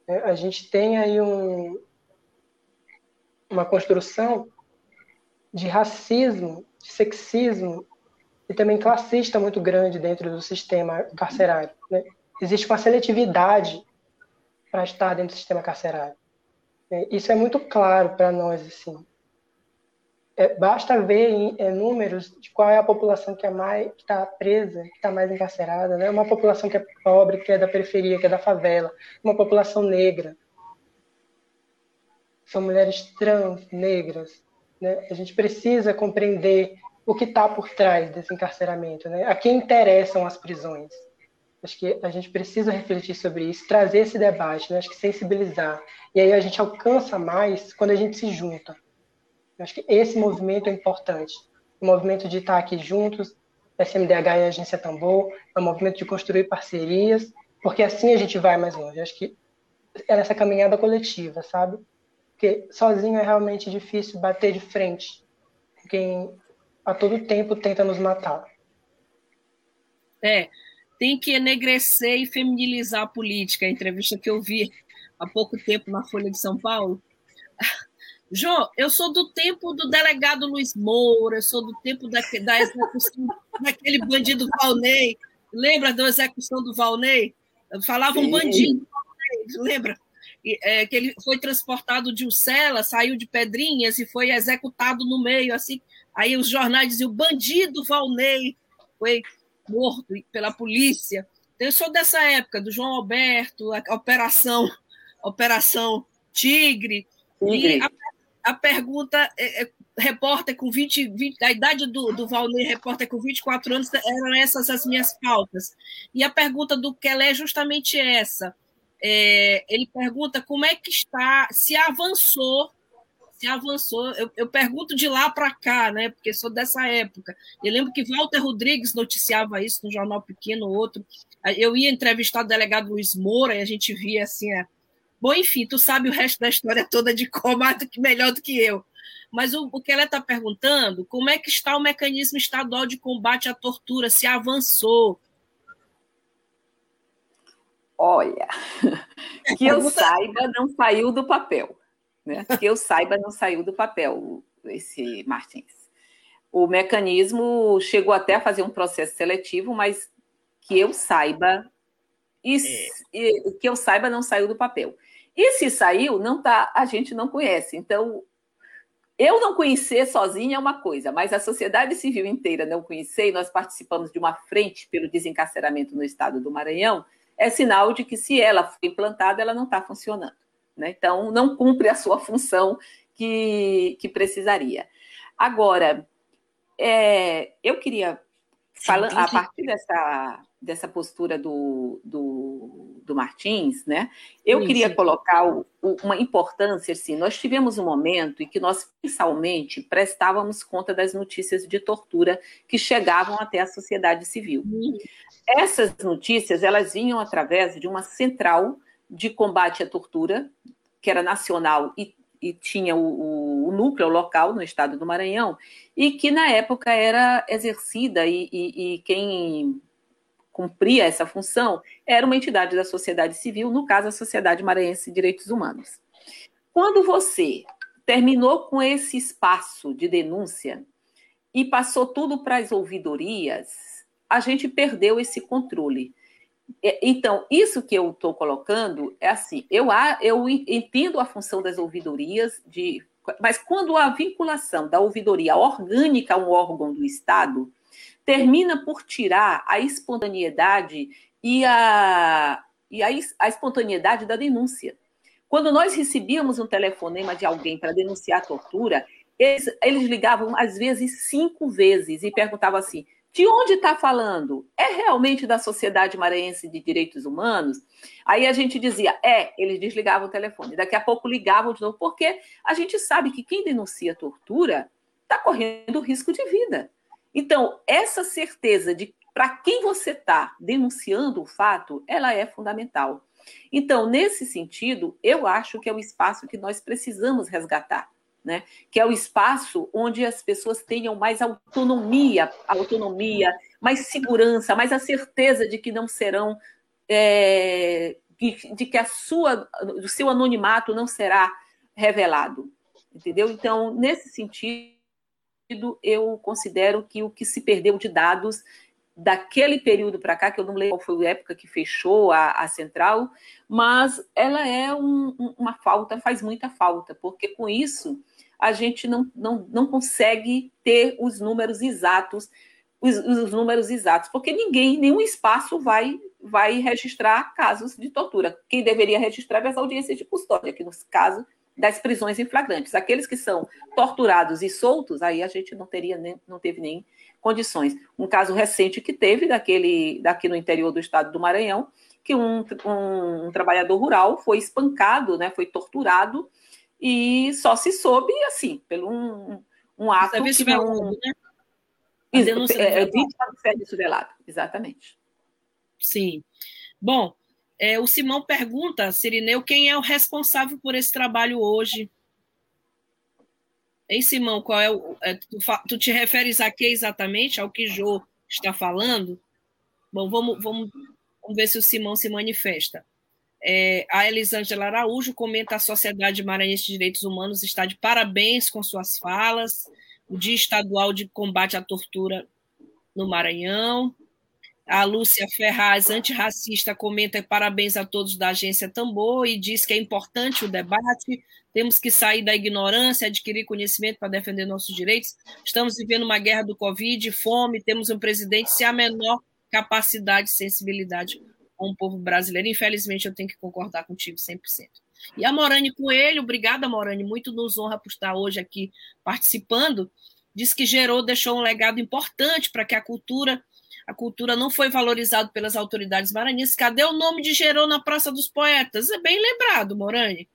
É, a gente tem aí um, uma construção de racismo, de sexismo e também classista muito grande dentro do sistema carcerário. Né? Existe uma seletividade para estar dentro do sistema carcerário. É, isso é muito claro para nós, assim. É, basta ver em, em, números de qual é a população que é mais que está presa, que está mais encarcerada, né? Uma população que é pobre, que é da periferia, que é da favela, uma população negra. São mulheres trans, negras, né? A gente precisa compreender o que está por trás desse encarceramento, né? A quem interessam as prisões. Acho que a gente precisa refletir sobre isso, trazer esse debate, né? Acho que sensibilizar. E aí a gente alcança mais quando a gente se junta acho que esse movimento é importante. O movimento de estar aqui juntos, SMDH e Agência Tambor, é um movimento de construir parcerias, porque assim a gente vai mais longe. Acho que é nessa caminhada coletiva, sabe? Porque sozinho é realmente difícil bater de frente com quem a todo tempo tenta nos matar. É, tem que enegrecer e feminilizar a política. A entrevista que eu vi há pouco tempo na Folha de São Paulo, João, eu sou do tempo do delegado Luiz Moura, eu sou do tempo da, da execução daquele bandido Valnei. Lembra da execução do Valnei? Falava um bandido, lembra? É, que ele foi transportado de Ucela, saiu de Pedrinhas e foi executado no meio, assim. Aí os jornais diziam: o bandido Valnei foi morto pela polícia. Eu sou dessa época, do João Alberto, a Operação, Operação Tigre. Tigre. E a a pergunta, é, é, repórter com 20, 20, a idade do, do Valnei, repórter com 24 anos, eram essas as minhas pautas. E a pergunta do Kelé é justamente essa. É, ele pergunta como é que está, se avançou, se avançou, eu, eu pergunto de lá para cá, né, porque sou dessa época. Eu lembro que Walter Rodrigues noticiava isso no jornal pequeno, outro. Eu ia entrevistar o delegado Luiz Moura e a gente via assim, a, Bom, enfim, tu sabe o resto da história toda de coma melhor do que eu. Mas o, o que ela está perguntando, como é que está o mecanismo estadual de combate à tortura? Se avançou? Olha, que eu saiba, não saiu do papel. Né? Que eu saiba, não saiu do papel esse Martins. O mecanismo chegou até a fazer um processo seletivo, mas que eu saiba, é. que eu saiba, não saiu do papel. E se saiu, não tá, a gente não conhece. Então, eu não conhecer sozinha é uma coisa, mas a sociedade civil inteira não conhecer, e nós participamos de uma frente pelo desencarceramento no estado do Maranhão, é sinal de que se ela foi implantada, ela não está funcionando. Né? Então, não cumpre a sua função que, que precisaria. Agora, é, eu queria, falar a partir dessa, dessa postura do, do do Martins, né? Eu sim, queria sim. colocar o, o, uma importância, assim, nós tivemos um momento em que nós, mensalmente, prestávamos conta das notícias de tortura que chegavam até a sociedade civil. Essas notícias, elas vinham através de uma central de combate à tortura, que era nacional e, e tinha o, o, núcleo local no estado do Maranhão, e que na época era exercida e, e, e quem cumpria essa função era uma entidade da sociedade civil, no caso a Sociedade Maranhense de Direitos Humanos. Quando você terminou com esse espaço de denúncia e passou tudo para as ouvidorias, a gente perdeu esse controle. É, então, isso que eu estou colocando é assim: eu, eu entendo a função das ouvidorias, de, mas quando a vinculação da ouvidoria orgânica a um órgão do Estado, termina por tirar a espontaneidade e a, e a, a espontaneidade da denúncia. Quando nós recebíamos um telefonema de alguém para denunciar a tortura, eles, eles ligavam às vezes cinco vezes e perguntavam assim: de onde está falando? É realmente da Sociedade Maranhense de Direitos Humanos? Aí a gente dizia, é, eles desligavam o telefone. Daqui a pouco ligavam de novo, porque a gente sabe que quem denuncia tortura está correndo risco de vida. Então, essa certeza de para quem você está denunciando o fato, ela é fundamental. Então, nesse sentido, eu acho que é o espaço que nós precisamos resgatar, né? Que é o espaço onde as pessoas tenham mais autonomia, autonomia, mais segurança, mais a certeza de que não serão, é, de que a sua, o seu anonimato não será revelado, entendeu? Então, nesse sentido eu considero que o que se perdeu de dados daquele período para cá, que eu não lembro qual foi a época que fechou a, a central, mas ela é um, uma falta, faz muita falta, porque com isso a gente não, não, não consegue ter os números exatos, os, os números exatos, porque ninguém, nenhum espaço vai vai registrar casos de tortura. Quem deveria registrar é as audiências de custódia, que no caso das prisões em flagrantes. Aqueles que são torturados e soltos, aí a gente não teria nem, não teve nem condições. Um caso recente que teve daquele daqui no interior do estado do Maranhão, que um, um, um trabalhador rural foi espancado, né, foi torturado e só se soube assim pelo um, um ato que não, né? É, é, vítima do velado, exatamente. Sim. Bom, é, o Simão pergunta, Sirineu, quem é o responsável por esse trabalho hoje? Hein, Simão, qual é o. É, tu, tu, te referes a que exatamente? Ao que Jô está falando? Bom, vamos, vamos, vamos ver se o Simão se manifesta. É, a Elisângela Araújo comenta a Sociedade Maranhense de Direitos Humanos está de parabéns com suas falas. O Dia Estadual de Combate à Tortura no Maranhão. A Lúcia Ferraz, antirracista, comenta parabéns a todos da agência Tambor e diz que é importante o debate, temos que sair da ignorância, adquirir conhecimento para defender nossos direitos. Estamos vivendo uma guerra do Covid, fome, temos um presidente sem a menor capacidade e sensibilidade com o povo brasileiro. Infelizmente, eu tenho que concordar contigo 100%. E a Morane Coelho, obrigada, Morane, muito nos honra por estar hoje aqui participando. Diz que gerou, deixou um legado importante para que a cultura a cultura não foi valorizada pelas autoridades maranhenses. Cadê o nome de Gerô na Praça dos Poetas? É bem lembrado, Morani.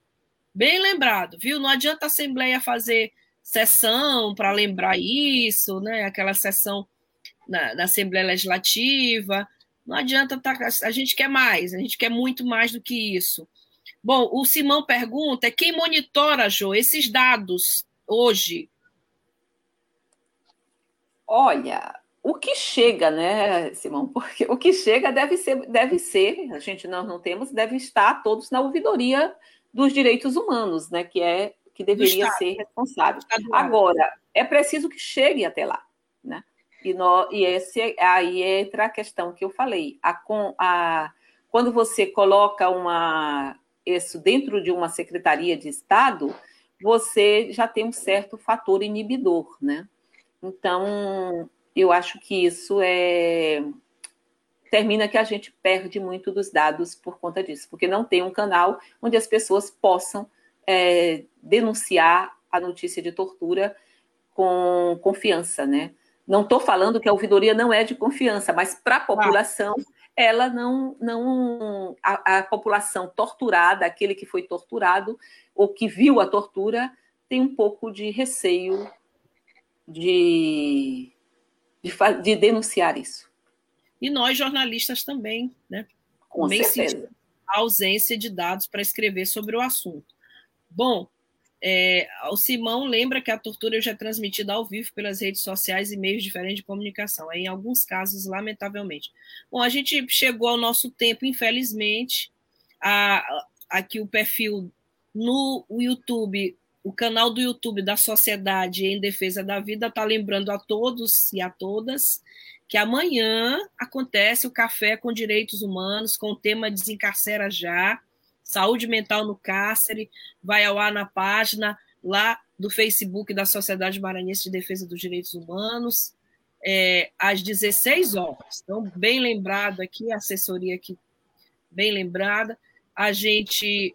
Bem lembrado, viu? Não adianta a Assembleia fazer sessão para lembrar isso, né? Aquela sessão na, na, Assembleia Legislativa. Não adianta, tá, a gente quer mais, a gente quer muito mais do que isso. Bom, o Simão pergunta: quem monitora, Jô, esses dados hoje? Olha, o que chega, né, Simão? Porque o que chega deve ser, deve ser, a gente não, não temos, deve estar todos na ouvidoria dos direitos humanos, né? Que é que deveria ser responsável. Agora, é preciso que chegue até lá, né? E, no, e esse aí entra a questão que eu falei. A, a, quando você coloca uma, isso dentro de uma secretaria de Estado, você já tem um certo fator inibidor, né? Então, eu acho que isso é termina que a gente perde muito dos dados por conta disso, porque não tem um canal onde as pessoas possam é, denunciar a notícia de tortura com confiança, né? Não estou falando que a ouvidoria não é de confiança, mas para a população ela não, não a, a, população torturada, aquele que foi torturado ou que viu a tortura, tem um pouco de receio de, de, de denunciar isso. E nós, jornalistas, também, né? Com também certeza. a ausência de dados para escrever sobre o assunto. Bom, é, o Simão lembra que a tortura já é transmitida ao vivo pelas redes sociais e meios diferentes de comunicação, em alguns casos, lamentavelmente. Bom, a gente chegou ao nosso tempo, infelizmente. A, aqui o perfil no YouTube, o canal do YouTube da Sociedade em Defesa da Vida está lembrando a todos e a todas que amanhã acontece o Café com Direitos Humanos com o tema Desencarcera Já, Saúde Mental no Cárcere, vai ao ar na página lá do Facebook da Sociedade Maranhense de Defesa dos Direitos Humanos, é, às 16 horas. Então, bem lembrado aqui, a assessoria aqui, bem lembrada. A gente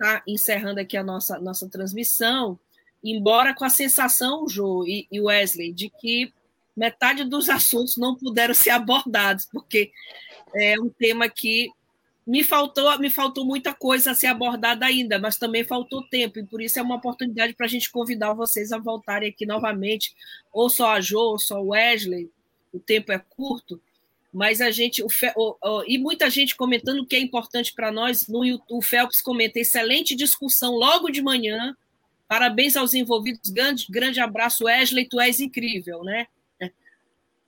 está encerrando aqui a nossa, nossa transmissão, embora com a sensação, Jô e, e Wesley, de que metade dos assuntos não puderam ser abordados, porque é um tema que me faltou, me faltou muita coisa a ser abordada ainda, mas também faltou tempo, e por isso é uma oportunidade para a gente convidar vocês a voltarem aqui novamente, ou só a Jo, ou só o Wesley, o tempo é curto, mas a gente, o, o, o, e muita gente comentando o que é importante para nós, no o Phelps comenta, excelente discussão logo de manhã, parabéns aos envolvidos, grande, grande abraço, Wesley, tu és incrível, né?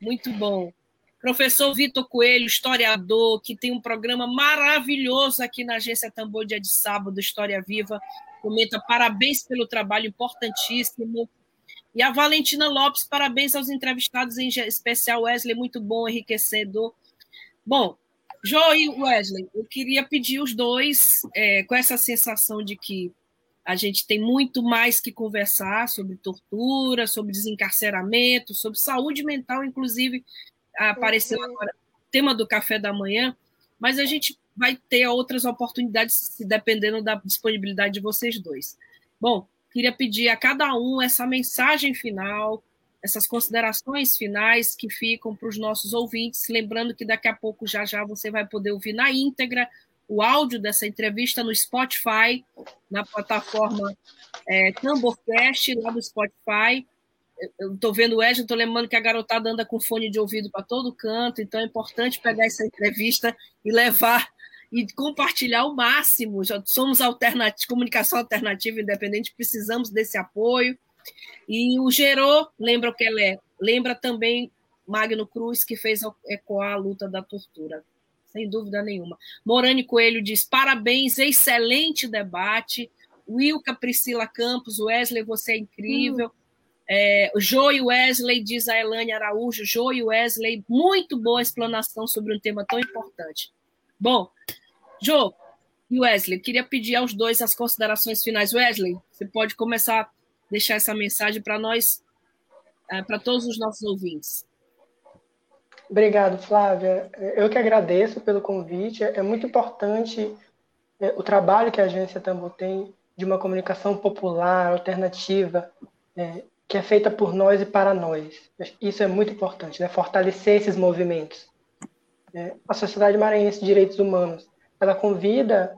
Muito bom. Professor Vitor Coelho, historiador, que tem um programa maravilhoso aqui na Agência Tambor, dia de sábado, História Viva. Comenta parabéns pelo trabalho importantíssimo. E a Valentina Lopes, parabéns aos entrevistados, em especial Wesley, muito bom, enriquecedor. Bom, Jo e Wesley, eu queria pedir os dois, é, com essa sensação de que a gente tem muito mais que conversar sobre tortura, sobre desencarceramento, sobre saúde mental, inclusive, apareceu uhum. agora o tema do café da manhã, mas a gente vai ter outras oportunidades, dependendo da disponibilidade de vocês dois. Bom, queria pedir a cada um essa mensagem final, essas considerações finais que ficam para os nossos ouvintes, lembrando que daqui a pouco já já você vai poder ouvir na íntegra o áudio dessa entrevista no Spotify, na plataforma é, Tamborcast, lá do Spotify, estou vendo o Edson, estou lembrando que a garotada anda com fone de ouvido para todo canto, então é importante pegar essa entrevista e levar e compartilhar o máximo. Já somos alternativa, comunicação alternativa independente, precisamos desse apoio. E o Gerô, lembra o que ela é? Lembra também Magno Cruz, que fez ecoar a luta da tortura. Sem dúvida nenhuma. Morane Coelho diz: parabéns, excelente debate. Wilka Priscila Campos, Wesley, você é incrível. Hum. É, Joe Wesley, diz a Elane Araújo, Joe Wesley, muito boa explanação sobre um tema tão importante. Bom, Joe e Wesley, queria pedir aos dois as considerações finais. Wesley, você pode começar a deixar essa mensagem para nós, é, para todos os nossos ouvintes. Obrigado, Flávia. Eu que agradeço pelo convite. É muito importante é, o trabalho que a agência Tambo tem de uma comunicação popular, alternativa, é, que é feita por nós e para nós. Isso é muito importante, né? fortalecer esses movimentos. É, a Sociedade Maranhense de Direitos Humanos, ela convida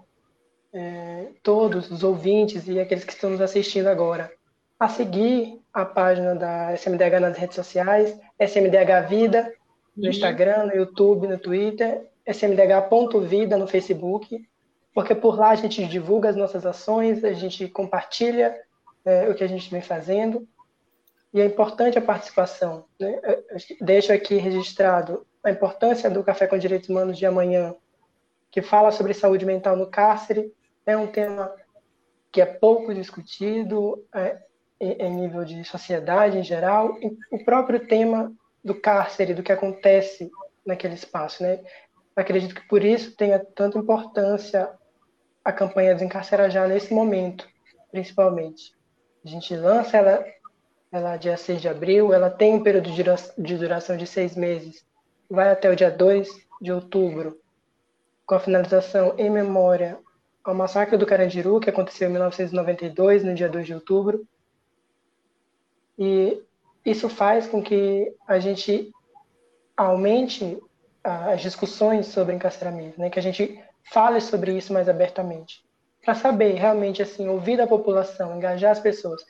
é, todos os ouvintes e aqueles que estão nos assistindo agora a seguir a página da SMDH nas redes sociais, SMDH Vida, no Instagram, no YouTube, no Twitter, smdh.vida no Facebook, porque por lá a gente divulga as nossas ações, a gente compartilha é, o que a gente vem fazendo e é importante a participação. Né? Deixo aqui registrado a importância do Café com Direitos Humanos de amanhã, que fala sobre saúde mental no cárcere. É um tema que é pouco discutido é, em nível de sociedade em geral. E o próprio tema do cárcere, do que acontece naquele espaço. Né? Acredito que por isso tenha tanta importância a campanha Desencarcerar Já nesse momento, principalmente. A gente lança ela ela dia 6 de abril, ela tem um período de duração de seis meses, vai até o dia 2 de outubro, com a finalização em memória ao massacre do Carandiru, que aconteceu em 1992, no dia 2 de outubro. E isso faz com que a gente aumente as discussões sobre encarceramento, né? que a gente fale sobre isso mais abertamente, para saber realmente assim ouvir a população, engajar as pessoas.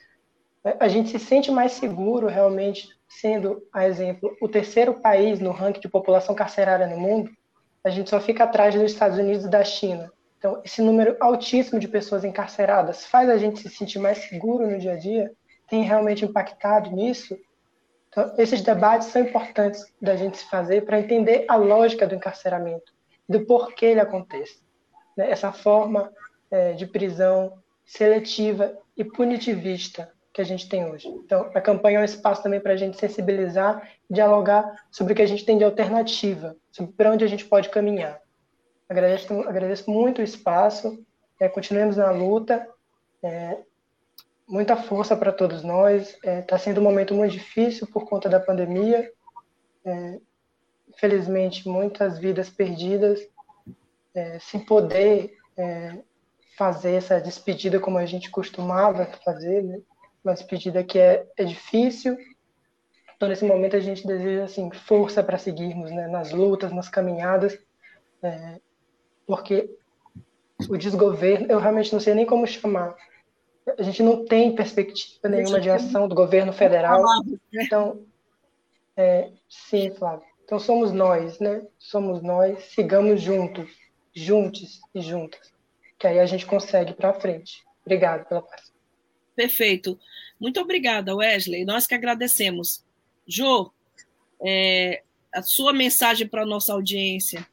A gente se sente mais seguro realmente sendo, a exemplo, o terceiro país no ranking de população carcerária no mundo. A gente só fica atrás dos Estados Unidos e da China. Então, esse número altíssimo de pessoas encarceradas faz a gente se sentir mais seguro no dia a dia? Tem realmente impactado nisso? Então, esses debates são importantes da gente se fazer para entender a lógica do encarceramento, do porquê ele acontece. Né? Essa forma é, de prisão seletiva e punitivista que a gente tem hoje. Então, a campanha é um espaço também para a gente sensibilizar, dialogar sobre o que a gente tem de alternativa, sobre para onde a gente pode caminhar. Agradeço, agradeço muito o espaço, é, continuemos na luta. É, muita força para todos nós. Está é, tá sendo um momento muito difícil por conta da pandemia. É, infelizmente, muitas vidas perdidas, é, sem poder é, fazer essa despedida como a gente costumava fazer, né? Uma despedida que é, é difícil. Então, nesse momento, a gente deseja assim, força para seguirmos né? nas lutas, nas caminhadas, é, porque o desgoverno, eu realmente não sei nem como chamar, a gente não tem perspectiva nenhuma de ação do governo federal. Então, é, sim, Flávio. Então somos nós, né? Somos nós, sigamos juntos, juntos e juntas, que aí a gente consegue para frente. Obrigado pela participação. Perfeito. Muito obrigada, Wesley. Nós que agradecemos. Jô, é, a sua mensagem para a nossa audiência.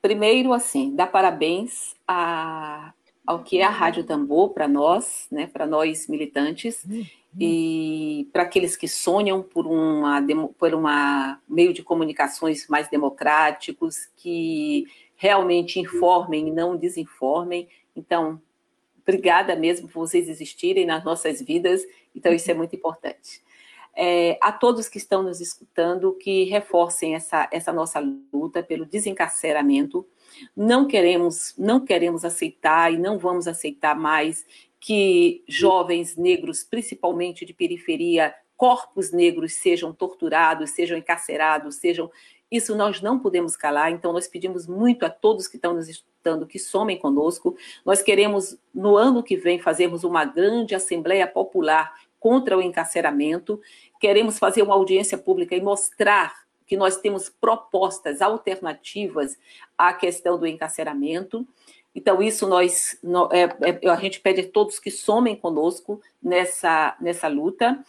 Primeiro, assim, dar parabéns a ao que é a Rádio Tambor para nós, né, para nós militantes, uhum. e para aqueles que sonham por uma por uma meio de comunicações mais democráticos, que realmente informem e não desinformem. Então, obrigada mesmo por vocês existirem nas nossas vidas. Então, isso é muito importante. É, a todos que estão nos escutando, que reforcem essa, essa nossa luta pelo desencarceramento, não queremos, não queremos aceitar e não vamos aceitar mais que jovens negros, principalmente de periferia, corpos negros sejam torturados, sejam encarcerados, sejam isso nós não podemos calar, então nós pedimos muito a todos que estão nos escutando que somem conosco. Nós queremos, no ano que vem, fazermos uma grande Assembleia Popular contra o encarceramento. Queremos fazer uma audiência pública e mostrar que nós temos propostas alternativas à questão do encarceramento. Então, isso nós, é, é, a gente pede a todos que somem conosco nessa, nessa luta.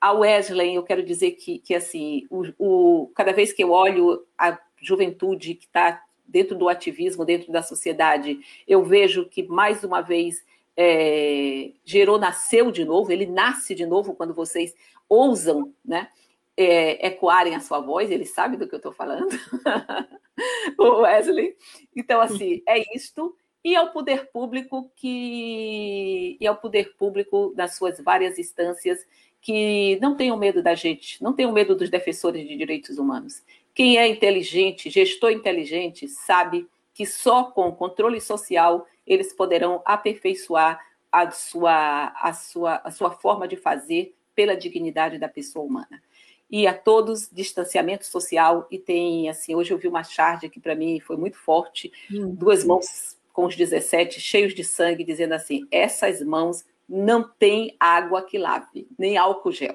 A Wesley, eu quero dizer que, que assim, o, o cada vez que eu olho a juventude que está dentro do ativismo, dentro da sociedade, eu vejo que, mais uma vez, é, gerou, nasceu de novo, ele nasce de novo quando vocês ousam, né? é, ecoarem a sua voz, ele sabe do que eu estou falando, o Wesley. Então, assim, é isto. E ao poder público que e ao poder público das suas várias instâncias que não tenham medo da gente, não tenham medo dos defensores de direitos humanos. Quem é inteligente, gestor inteligente, sabe que só com controle social eles poderão aperfeiçoar a sua, a sua, a sua forma de fazer pela dignidade da pessoa humana e a todos distanciamento social e tem assim hoje eu vi uma charge que para mim foi muito forte hum. duas mãos com os 17 cheios de sangue dizendo assim essas mãos não tem água que lave nem álcool gel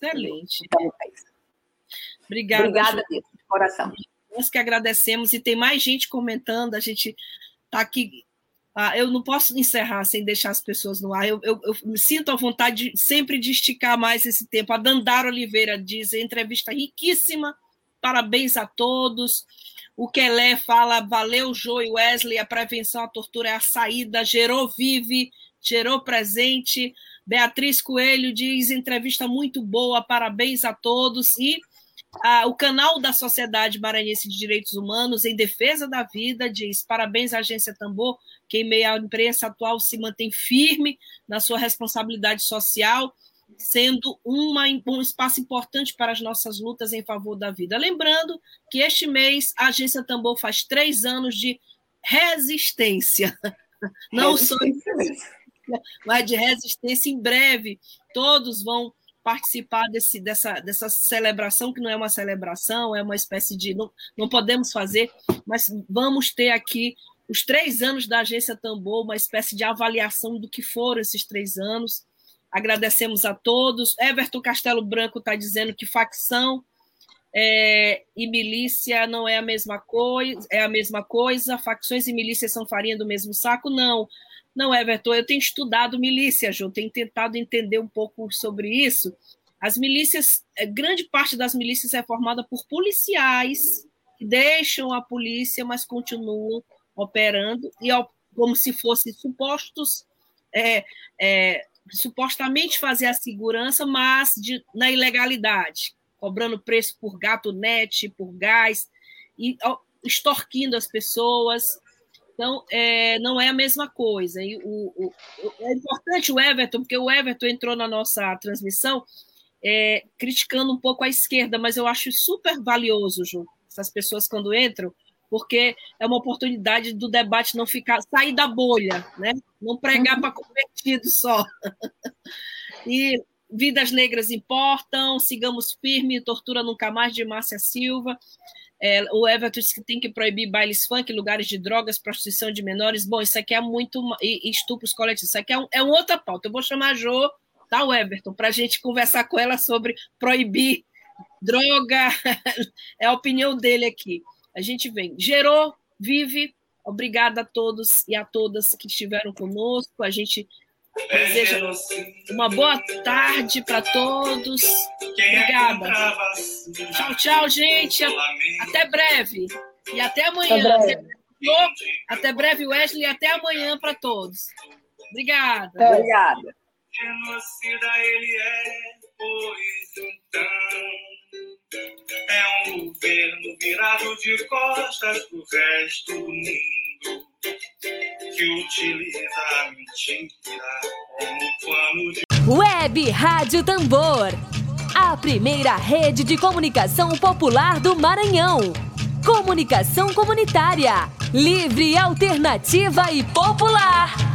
excelente então, é obrigada obrigada de coração nós que agradecemos e tem mais gente comentando a gente está aqui ah, eu não posso encerrar sem deixar as pessoas no ar. Eu, eu, eu me sinto à vontade de, sempre de esticar mais esse tempo. A Dandara Oliveira diz: entrevista riquíssima, parabéns a todos. O Kelé fala: valeu, Joe e Wesley, a prevenção à tortura é a saída. Gerou vive, gerou presente. Beatriz Coelho diz: entrevista muito boa, parabéns a todos. E ah, o canal da Sociedade Maranhense de Direitos Humanos em Defesa da Vida diz: parabéns à Agência Tambor, que em meio à imprensa atual se mantém firme na sua responsabilidade social, sendo uma, um espaço importante para as nossas lutas em favor da vida. Lembrando que este mês a Agência Tambor faz três anos de resistência, não resistência. só mas de resistência. Em breve, todos vão participar desse, dessa, dessa celebração, que não é uma celebração, é uma espécie de. Não, não podemos fazer, mas vamos ter aqui os três anos da Agência Tambor, uma espécie de avaliação do que foram esses três anos. Agradecemos a todos. Everton Castelo Branco está dizendo que facção é, e milícia não é a mesma coisa, é a mesma coisa. Facções e milícias são farinha do mesmo saco? Não. Não, Everton, eu tenho estudado milícia, João, tenho tentado entender um pouco sobre isso. As milícias, é, grande parte das milícias é formada por policiais que deixam a polícia, mas continuam operando, e como se fossem supostos, é, é, supostamente fazer a segurança, mas de, na ilegalidade, cobrando preço por gato net, por gás, e extorquindo as pessoas, então, é, não é a mesma coisa. O, o, é importante o Everton, porque o Everton entrou na nossa transmissão é, criticando um pouco a esquerda, mas eu acho super valioso, Ju, essas pessoas quando entram, porque é uma oportunidade do debate não ficar, sair da bolha, né? não pregar para convertido só. e vidas negras importam, sigamos firme, tortura nunca mais de Márcia Silva. É, o Everton disse que tem que proibir bailes funk, lugares de drogas, prostituição de menores. Bom, isso aqui é muito. E, estupros coletivos. Isso aqui é, um, é uma outra pauta. Eu vou chamar a Jo, tá, o Everton, para a gente conversar com ela sobre proibir droga. é a opinião dele aqui. A gente vem. Gerou, vive. Obrigada a todos e a todas que estiveram conosco. A gente Desejo uma boa tarde para todos. Obrigada. Tchau, tchau, gente. Até breve. E até amanhã. Até breve, até breve Wesley. E até amanhã para todos. Obrigada. É. Obrigada. Genocida ele é, pois então. É um governo virado de costas pro resto do mundo que utiliza a mentira como pano de. Web Rádio Tambor. A primeira rede de comunicação popular do Maranhão. Comunicação comunitária. Livre, alternativa e popular.